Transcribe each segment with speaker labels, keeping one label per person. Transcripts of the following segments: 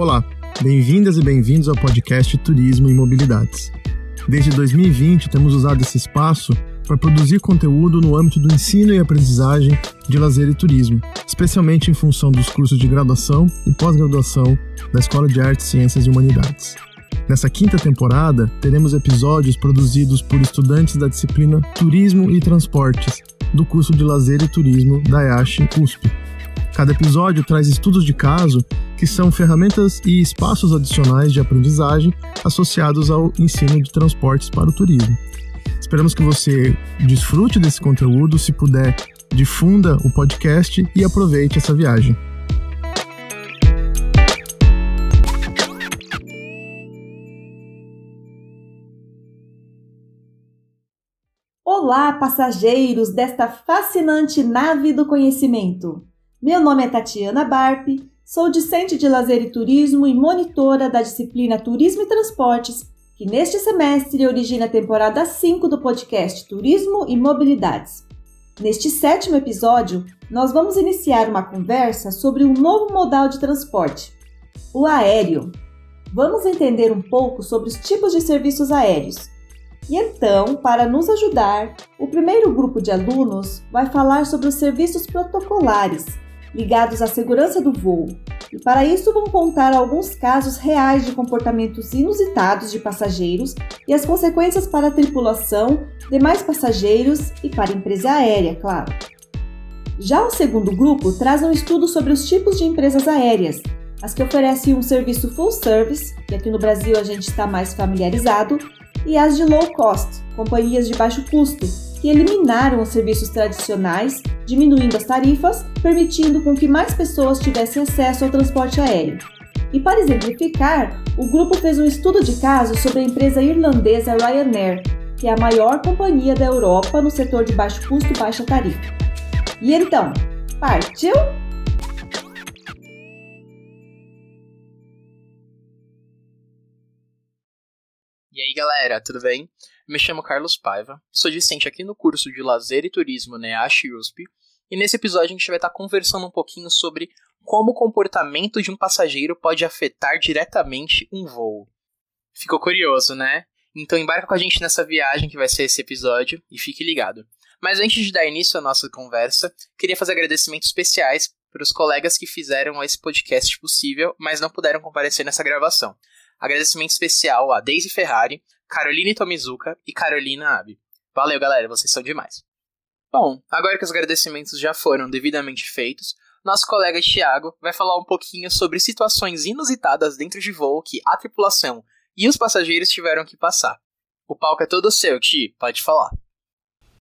Speaker 1: Olá, bem-vindas e bem-vindos ao podcast Turismo e Mobilidades. Desde 2020, temos usado esse espaço para produzir conteúdo no âmbito do ensino e aprendizagem de lazer e turismo, especialmente em função dos cursos de graduação e pós-graduação da Escola de Artes, Ciências e Humanidades. Nessa quinta temporada, teremos episódios produzidos por estudantes da disciplina Turismo e Transportes, do curso de Lazer e Turismo da EASH USP. Cada episódio traz estudos de caso que são ferramentas e espaços adicionais de aprendizagem associados ao ensino de transportes para o turismo. Esperamos que você desfrute desse conteúdo, se puder, difunda o podcast e aproveite essa viagem.
Speaker 2: Olá, passageiros desta fascinante nave do conhecimento! Meu nome é Tatiana Barpe, Sou discente de lazer e turismo e monitora da disciplina Turismo e Transportes, que neste semestre origina a temporada 5 do podcast Turismo e Mobilidades. Neste sétimo episódio, nós vamos iniciar uma conversa sobre um novo modal de transporte, o aéreo. Vamos entender um pouco sobre os tipos de serviços aéreos. E então, para nos ajudar, o primeiro grupo de alunos vai falar sobre os serviços protocolares, ligados à segurança do voo, e para isso vão contar alguns casos reais de comportamentos inusitados de passageiros e as consequências para a tripulação, demais passageiros e para a empresa aérea, claro. Já o segundo grupo traz um estudo sobre os tipos de empresas aéreas, as que oferecem um serviço full service, que aqui no Brasil a gente está mais familiarizado, e as de low cost, companhias de baixo custo, que eliminaram os serviços tradicionais, diminuindo as tarifas, permitindo com que mais pessoas tivessem acesso ao transporte aéreo. E para exemplificar, o grupo fez um estudo de caso sobre a empresa irlandesa Ryanair, que é a maior companhia da Europa no setor de baixo custo e baixa tarifa. E então, partiu?
Speaker 3: E aí galera, tudo bem? Me chamo Carlos Paiva, sou discente aqui no curso de Lazer e Turismo NEASH USP, e nesse episódio a gente vai estar conversando um pouquinho sobre como o comportamento de um passageiro pode afetar diretamente um voo. Ficou curioso, né? Então embarca com a gente nessa viagem que vai ser esse episódio e fique ligado. Mas antes de dar início à nossa conversa, queria fazer agradecimentos especiais para os colegas que fizeram esse podcast possível, mas não puderam comparecer nessa gravação. Agradecimento especial a Daisy Ferrari, Caroline Tomizuka e Carolina Abe. Valeu, galera, vocês são demais. Bom, agora que os agradecimentos já foram devidamente feitos, nosso colega Thiago vai falar um pouquinho sobre situações inusitadas dentro de voo que a tripulação e os passageiros tiveram que passar. O palco é todo seu, Ti, pode falar.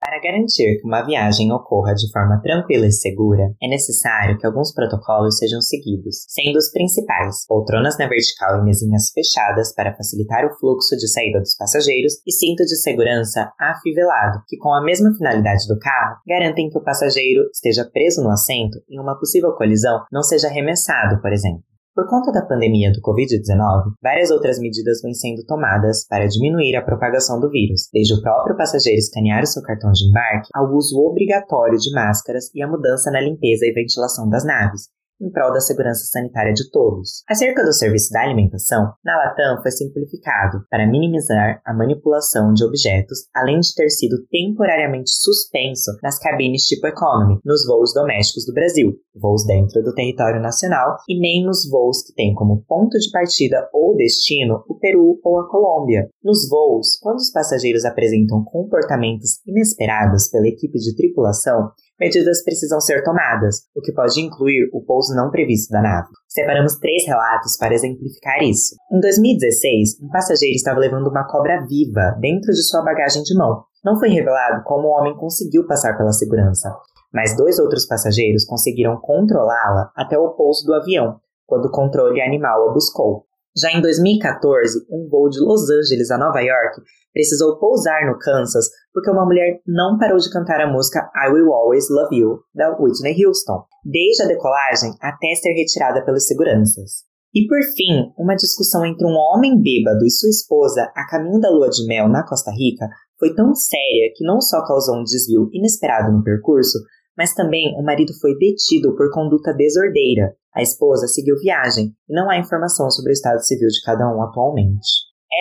Speaker 4: Para garantir que uma viagem ocorra de forma tranquila e segura, é necessário que alguns protocolos sejam seguidos, sendo os principais poltronas na vertical e mesinhas fechadas para facilitar o fluxo de saída dos passageiros e cinto de segurança afivelado, que com a mesma finalidade do carro, garantem que o passageiro esteja preso no assento e uma possível colisão não seja arremessado, por exemplo. Por conta da pandemia do Covid-19, várias outras medidas vêm sendo tomadas para diminuir a propagação do vírus, desde o próprio passageiro escanear o seu cartão de embarque ao uso obrigatório de máscaras e a mudança na limpeza e ventilação das naves, em prol da segurança sanitária de todos. Acerca do serviço da alimentação, na Latam foi simplificado para minimizar a manipulação de objetos, além de ter sido temporariamente suspenso nas cabines tipo economy, nos voos domésticos do Brasil, voos dentro do território nacional e nem nos voos que têm como ponto de partida ou destino o Peru ou a Colômbia. Nos voos, quando os passageiros apresentam comportamentos inesperados pela equipe de tripulação, medidas precisam ser tomadas, o que pode incluir o pouso não previsto da nave. Separamos três relatos para exemplificar isso. Em 2016, um passageiro estava levando uma cobra viva dentro de sua bagagem de mão. Não foi revelado como o homem conseguiu passar pela segurança, mas dois outros passageiros conseguiram controlá-la até o pouso do avião, quando o controle animal a buscou. Já em 2014, um voo de Los Angeles a Nova York precisou pousar no Kansas porque uma mulher não parou de cantar a música I Will Always Love You, da Whitney Houston, desde a decolagem até ser retirada pelos seguranças. E por fim, uma discussão entre um homem bêbado e sua esposa a caminho da lua de mel na Costa Rica foi tão séria que não só causou um desvio inesperado no percurso, mas também o marido foi detido por conduta desordeira. A esposa seguiu viagem e não há informação sobre o estado civil de cada um atualmente.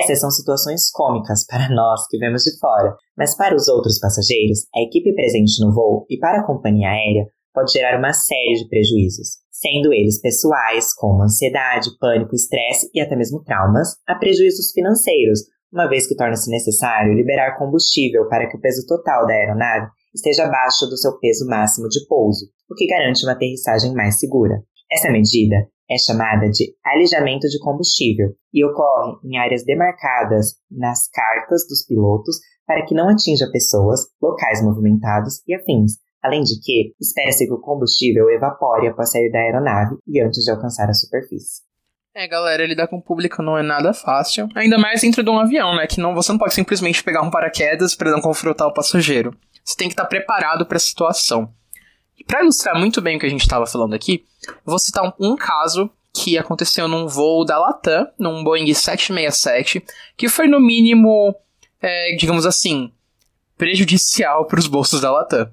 Speaker 4: Essas são situações cômicas para nós que vemos de fora, mas para os outros passageiros, a equipe presente no voo e para a companhia aérea pode gerar uma série de prejuízos, sendo eles pessoais, como ansiedade, pânico, estresse e até mesmo traumas, a prejuízos financeiros, uma vez que torna-se necessário liberar combustível para que o peso total da aeronave esteja abaixo do seu peso máximo de pouso, o que garante uma aterrissagem mais segura. Essa medida é chamada de alijamento de combustível e ocorre em áreas demarcadas nas cartas dos pilotos para que não atinja pessoas, locais movimentados e afins. Além de que, espera-se que o combustível evapore após sair da aeronave e antes de alcançar a superfície.
Speaker 3: É, galera, lidar com o público não é nada fácil. Ainda mais dentro de um avião, né? Que não, você não pode simplesmente pegar um paraquedas para não confrontar o passageiro. Você tem que estar preparado para a situação. E para ilustrar muito bem o que a gente estava falando aqui, vou citar um, um caso que aconteceu num voo da Latam, num Boeing 767, que foi no mínimo, é, digamos assim, prejudicial para os bolsos da Latam.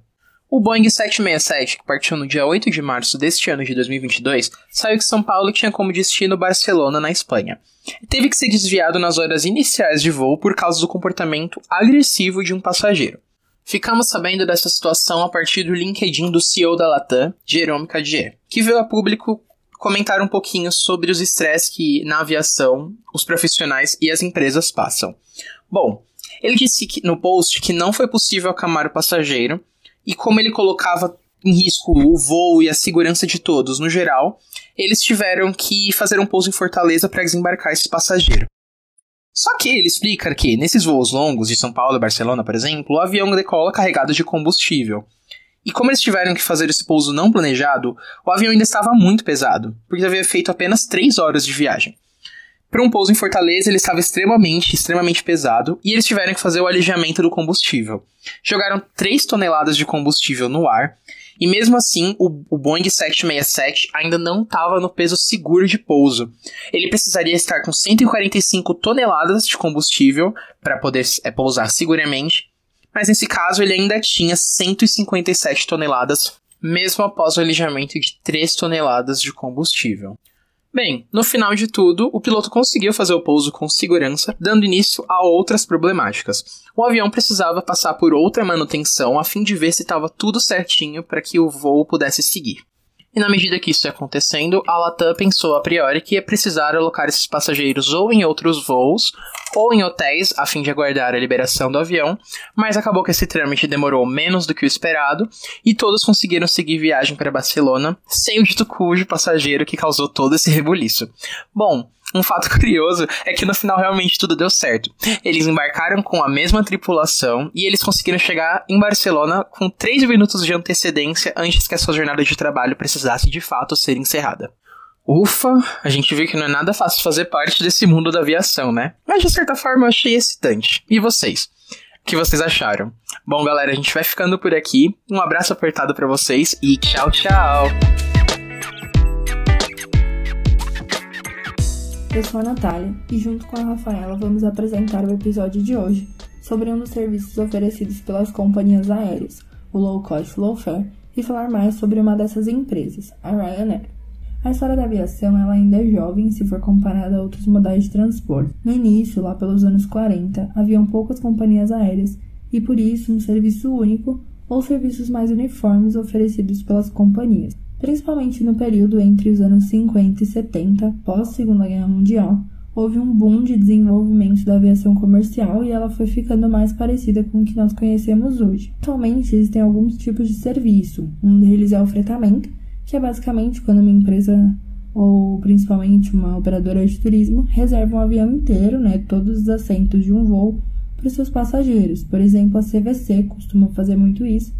Speaker 3: O Boeing 767, que partiu no dia 8 de março deste ano de 2022, saiu de São Paulo e tinha como destino Barcelona, na Espanha. Teve que ser desviado nas horas iniciais de voo por causa do comportamento agressivo de um passageiro. Ficamos sabendo dessa situação a partir do LinkedIn do CEO da Latam, Jerome Cadier, que veio a público comentar um pouquinho sobre os estresses que na aviação os profissionais e as empresas passam. Bom, ele disse que, no post que não foi possível acalmar o passageiro e como ele colocava em risco o voo e a segurança de todos no geral, eles tiveram que fazer um pouso em Fortaleza para desembarcar esse passageiro. Só que ele explica que nesses voos longos de São Paulo e Barcelona, por exemplo, o avião decola carregado de combustível. E como eles tiveram que fazer esse pouso não planejado, o avião ainda estava muito pesado, porque havia feito apenas 3 horas de viagem. Para um pouso em Fortaleza, ele estava extremamente, extremamente pesado e eles tiveram que fazer o alijamento do combustível. Jogaram 3 toneladas de combustível no ar e mesmo assim o, o Boeing 767 ainda não estava no peso seguro de pouso. Ele precisaria estar com 145 toneladas de combustível para poder é, pousar seguramente, mas nesse caso ele ainda tinha 157 toneladas, mesmo após o alijamento de 3 toneladas de combustível. Bem, no final de tudo, o piloto conseguiu fazer o pouso com segurança, dando início a outras problemáticas. O avião precisava passar por outra manutenção a fim de ver se estava tudo certinho para que o voo pudesse seguir. E na medida que isso ia acontecendo, a Latam pensou a priori que ia precisar alocar esses passageiros ou em outros voos ou em hotéis a fim de aguardar a liberação do avião, mas acabou que esse trâmite demorou menos do que o esperado e todos conseguiram seguir viagem para Barcelona sem o dito cujo passageiro que causou todo esse rebuliço. Bom, um fato curioso é que no final realmente tudo deu certo. Eles embarcaram com a mesma tripulação e eles conseguiram chegar em Barcelona com 3 minutos de antecedência antes que a sua jornada de trabalho precisasse de fato ser encerrada. Ufa, a gente vê que não é nada fácil fazer parte desse mundo da aviação, né? Mas de certa forma eu achei excitante. E vocês? O que vocês acharam? Bom, galera, a gente vai ficando por aqui. Um abraço apertado para vocês e tchau, tchau!
Speaker 5: Eu sou a Natália e, junto com a Rafaela, vamos apresentar o episódio de hoje sobre um dos serviços oferecidos pelas companhias aéreas, o Low Cost Low Fare, e falar mais sobre uma dessas empresas, a Ryanair. A história da aviação ela ainda é jovem se for comparada a outros modais de transporte. No início, lá pelos anos 40, haviam poucas companhias aéreas e por isso um serviço único ou serviços mais uniformes oferecidos pelas companhias. Principalmente no período entre os anos 50 e 70, pós Segunda Guerra Mundial, houve um boom de desenvolvimento da aviação comercial e ela foi ficando mais parecida com o que nós conhecemos hoje. Atualmente existem alguns tipos de serviço. Um deles é o fretamento, que é basicamente quando uma empresa ou principalmente uma operadora de turismo reserva um avião inteiro, né, todos os assentos de um voo para os seus passageiros. Por exemplo, a CVC costuma fazer muito isso.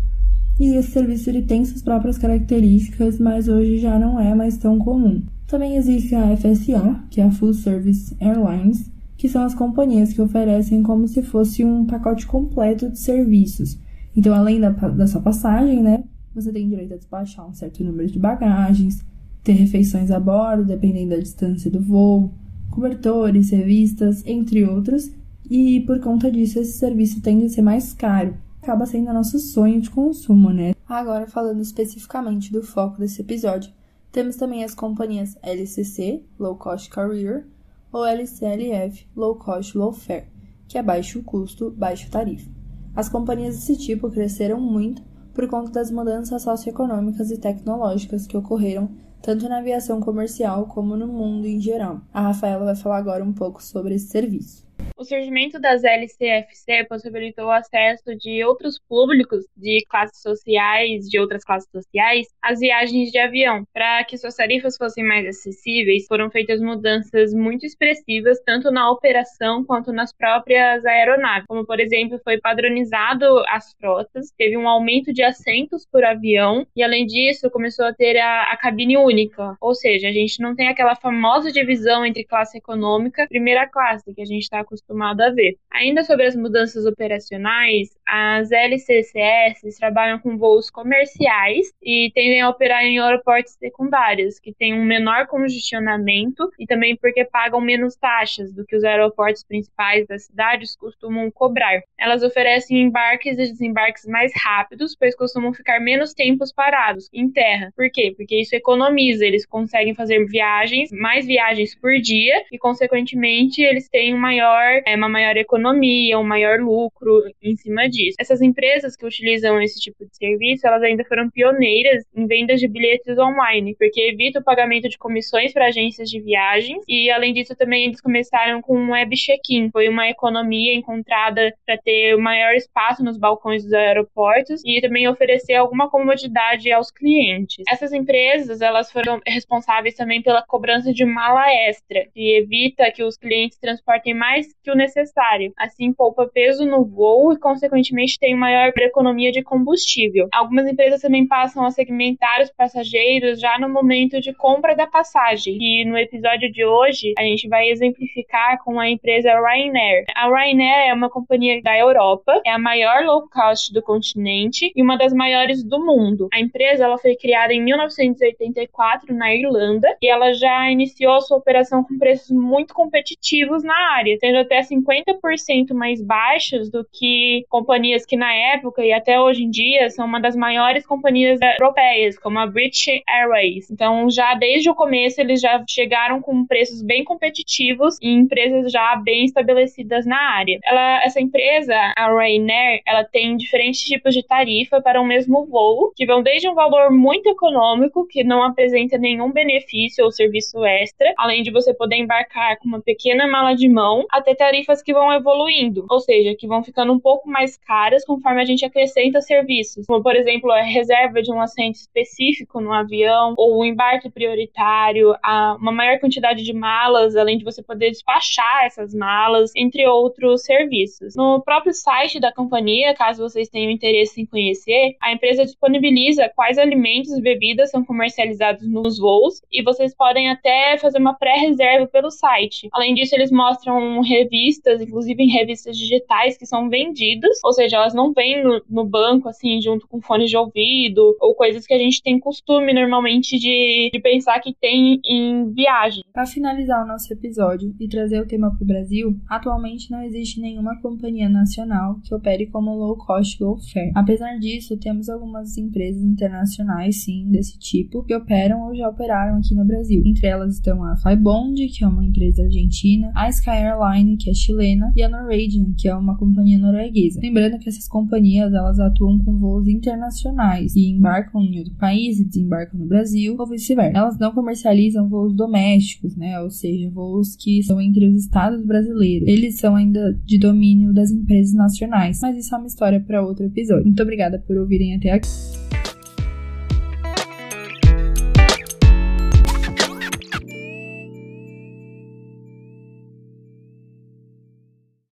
Speaker 5: E esse serviço ele tem suas próprias características, mas hoje já não é mais tão comum. Também existe a FSA, que é a Full Service Airlines, que são as companhias que oferecem como se fosse um pacote completo de serviços. Então, além da, da sua passagem, né, você tem direito a despachar um certo número de bagagens, ter refeições a bordo, dependendo da distância do voo, cobertores, revistas, entre outros, e por conta disso esse serviço tende a ser mais caro. Acaba sendo nosso sonho de consumo, né? Agora, falando especificamente do foco desse episódio, temos também as companhias LCC, Low Cost Carrier, ou LCLF, Low Cost Low Fare, que é baixo custo, baixo tarifa. As companhias desse tipo cresceram muito por conta das mudanças socioeconômicas e tecnológicas que ocorreram tanto na aviação comercial como no mundo em geral. A Rafaela vai falar agora um pouco sobre esse serviço.
Speaker 6: O surgimento das LCFC possibilitou o acesso de outros públicos de classes sociais, de outras classes sociais, às viagens de avião. Para que suas tarifas fossem mais acessíveis, foram feitas mudanças muito expressivas, tanto na operação quanto nas próprias aeronaves. Como, por exemplo, foi padronizado as frotas, teve um aumento de assentos por avião, e além disso, começou a ter a, a cabine única. Ou seja, a gente não tem aquela famosa divisão entre classe econômica e primeira classe, que a gente está acostumado acostumado a ver. Ainda sobre as mudanças operacionais, as LCCS trabalham com voos comerciais e tendem a operar em aeroportos secundários, que têm um menor congestionamento e também porque pagam menos taxas do que os aeroportos principais das cidades costumam cobrar. Elas oferecem embarques e desembarques mais rápidos, pois costumam ficar menos tempos parados em terra. Por quê? Porque isso economiza, eles conseguem fazer viagens, mais viagens por dia e, consequentemente, eles têm um maior é, uma maior economia, um maior lucro em cima disso. Essas empresas que utilizam esse tipo de serviço, elas ainda foram pioneiras em vendas de bilhetes online, porque evita o pagamento de comissões para agências de viagens e, além disso, também eles começaram com um web check-in. Foi uma economia encontrada para ter maior espaço nos balcões dos aeroportos e também oferecer alguma comodidade aos clientes. Essas empresas, elas foram responsáveis também pela cobrança de mala extra, que evita que os clientes transportem mais que que o necessário. Assim, poupa peso no voo e, consequentemente, tem maior economia de combustível. Algumas empresas também passam a segmentar os passageiros já no momento de compra da passagem. E no episódio de hoje, a gente vai exemplificar com a empresa Ryanair. A Ryanair é uma companhia da Europa, é a maior low cost do continente e uma das maiores do mundo. A empresa ela foi criada em 1984 na Irlanda e ela já iniciou sua operação com preços muito competitivos na área, sendo até 50% mais baixos do que companhias que na época e até hoje em dia são uma das maiores companhias europeias, como a British Airways. Então, já desde o começo eles já chegaram com preços bem competitivos e empresas já bem estabelecidas na área. Ela, essa empresa, a Ryanair, ela tem diferentes tipos de tarifa para o mesmo voo, que vão desde um valor muito econômico, que não apresenta nenhum benefício ou serviço extra, além de você poder embarcar com uma pequena mala de mão, até tarifas que vão evoluindo, ou seja, que vão ficando um pouco mais caras conforme a gente acrescenta serviços, como por exemplo a reserva de um assento específico no avião, ou o embarque prioritário, a uma maior quantidade de malas, além de você poder despachar essas malas, entre outros serviços. No próprio site da companhia, caso vocês tenham interesse em conhecer, a empresa disponibiliza quais alimentos e bebidas são comercializados nos voos e vocês podem até fazer uma pré-reserva pelo site. Além disso, eles mostram um revistas, inclusive em revistas digitais que são vendidas, ou seja, elas não vêm no, no banco assim junto com fones de ouvido ou coisas que a gente tem costume normalmente de, de pensar que tem em viagem.
Speaker 5: Para finalizar o nosso episódio e trazer o tema para o Brasil, atualmente não existe nenhuma companhia nacional que opere como low cost low fare. Apesar disso, temos algumas empresas internacionais, sim, desse tipo, que operam ou já operaram aqui no Brasil. Entre elas estão a Flybond, que é uma empresa argentina, a Sky Airline, que é chilena, e a Norwegian, que é uma companhia norueguesa. Lembrando que essas companhias elas atuam com voos internacionais e embarcam em outro país e desembarcam no Brasil ou vice-versa. Elas não comercializam voos domésticos, né? Ou seja, voos que são entre os estados brasileiros. Eles são ainda de domínio das empresas nacionais, mas isso é uma história para outro episódio. Muito obrigada por ouvirem até aqui.